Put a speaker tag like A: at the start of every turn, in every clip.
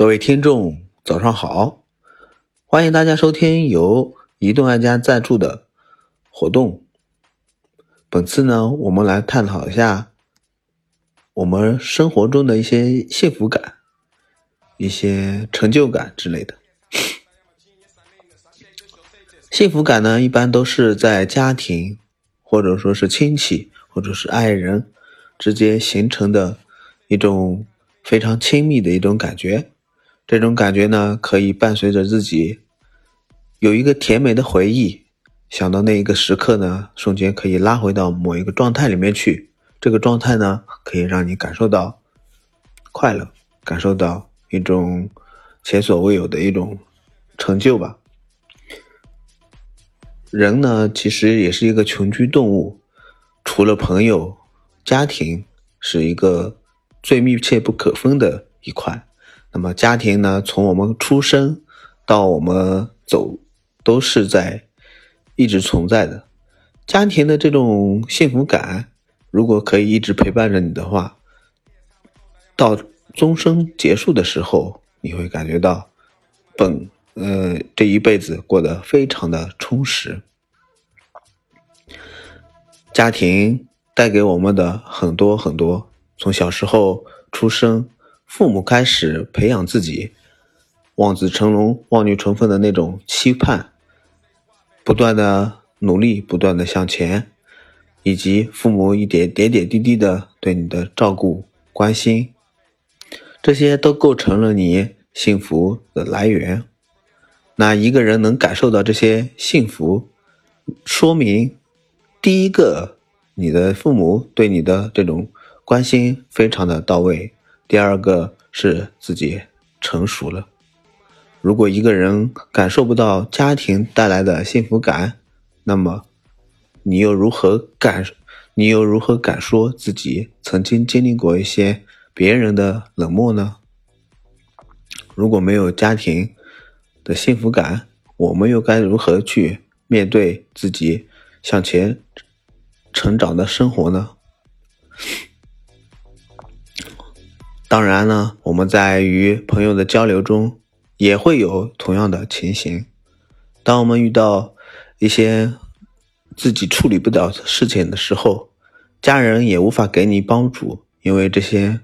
A: 各位听众，早上好！欢迎大家收听由移动爱家赞助的活动。本次呢，我们来探讨一下我们生活中的一些幸福感、一些成就感之类的。幸福感呢，一般都是在家庭，或者说是亲戚，或者是爱人之间形成的一种非常亲密的一种感觉。这种感觉呢，可以伴随着自己有一个甜美的回忆，想到那一个时刻呢，瞬间可以拉回到某一个状态里面去。这个状态呢，可以让你感受到快乐，感受到一种前所未有的一种成就吧。人呢，其实也是一个群居动物，除了朋友、家庭是一个最密切不可分的一块。那么家庭呢，从我们出生到我们走，都是在一直存在的。家庭的这种幸福感，如果可以一直陪伴着你的话，到终生结束的时候，你会感觉到本呃这一辈子过得非常的充实。家庭带给我们的很多很多，从小时候出生。父母开始培养自己望子成龙、望女成凤的那种期盼，不断的努力，不断的向前，以及父母一点点点滴滴的对你的照顾、关心，这些都构成了你幸福的来源。那一个人能感受到这些幸福，说明第一个，你的父母对你的这种关心非常的到位。第二个是自己成熟了。如果一个人感受不到家庭带来的幸福感，那么你又如何感？你又如何敢说自己曾经经历过一些别人的冷漠呢？如果没有家庭的幸福感，我们又该如何去面对自己向前成长的生活呢？当然呢，我们在与朋友的交流中也会有同样的情形。当我们遇到一些自己处理不了的事情的时候，家人也无法给你帮助，因为这些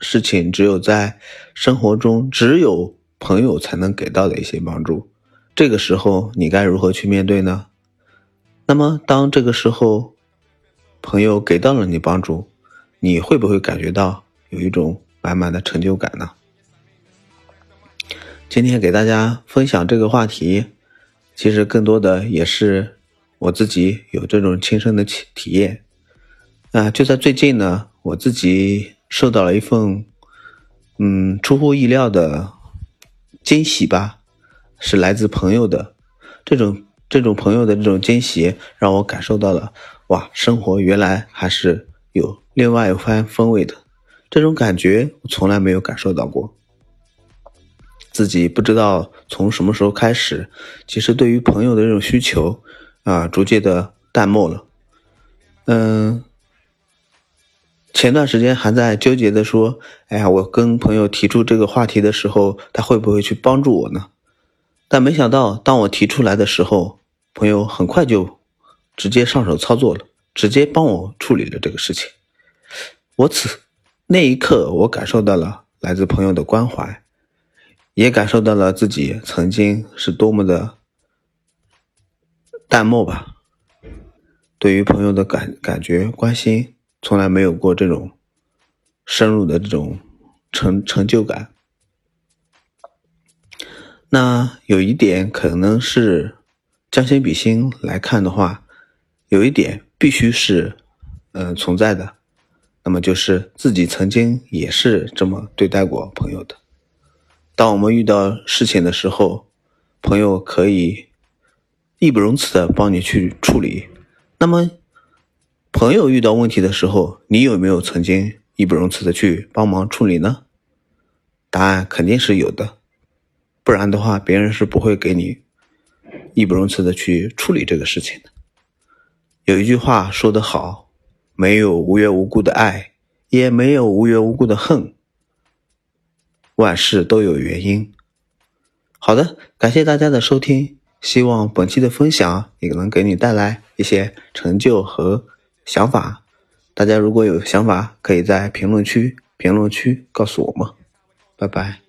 A: 事情只有在生活中只有朋友才能给到的一些帮助。这个时候你该如何去面对呢？那么当这个时候朋友给到了你帮助，你会不会感觉到有一种？满满的成就感呢。今天给大家分享这个话题，其实更多的也是我自己有这种亲身的体体验。啊，就在最近呢，我自己收到了一份，嗯，出乎意料的惊喜吧，是来自朋友的这种这种朋友的这种惊喜，让我感受到了哇，生活原来还是有另外一番风味的。这种感觉我从来没有感受到过，自己不知道从什么时候开始，其实对于朋友的这种需求啊，逐渐的淡漠了。嗯，前段时间还在纠结的说，哎呀，我跟朋友提出这个话题的时候，他会不会去帮助我呢？但没想到，当我提出来的时候，朋友很快就直接上手操作了，直接帮我处理了这个事情。我此。那一刻，我感受到了来自朋友的关怀，也感受到了自己曾经是多么的淡漠吧。对于朋友的感感觉关心，从来没有过这种深入的这种成成就感。那有一点可能是将心比心来看的话，有一点必须是嗯存在的。那么就是自己曾经也是这么对待过朋友的。当我们遇到事情的时候，朋友可以义不容辞的帮你去处理。那么，朋友遇到问题的时候，你有没有曾经义不容辞的去帮忙处理呢？答案肯定是有的，不然的话，别人是不会给你义不容辞的去处理这个事情的。有一句话说得好。没有无缘无故的爱，也没有无缘无故的恨。万事都有原因。好的，感谢大家的收听，希望本期的分享也能给你带来一些成就和想法。大家如果有想法，可以在评论区评论区告诉我们。拜拜。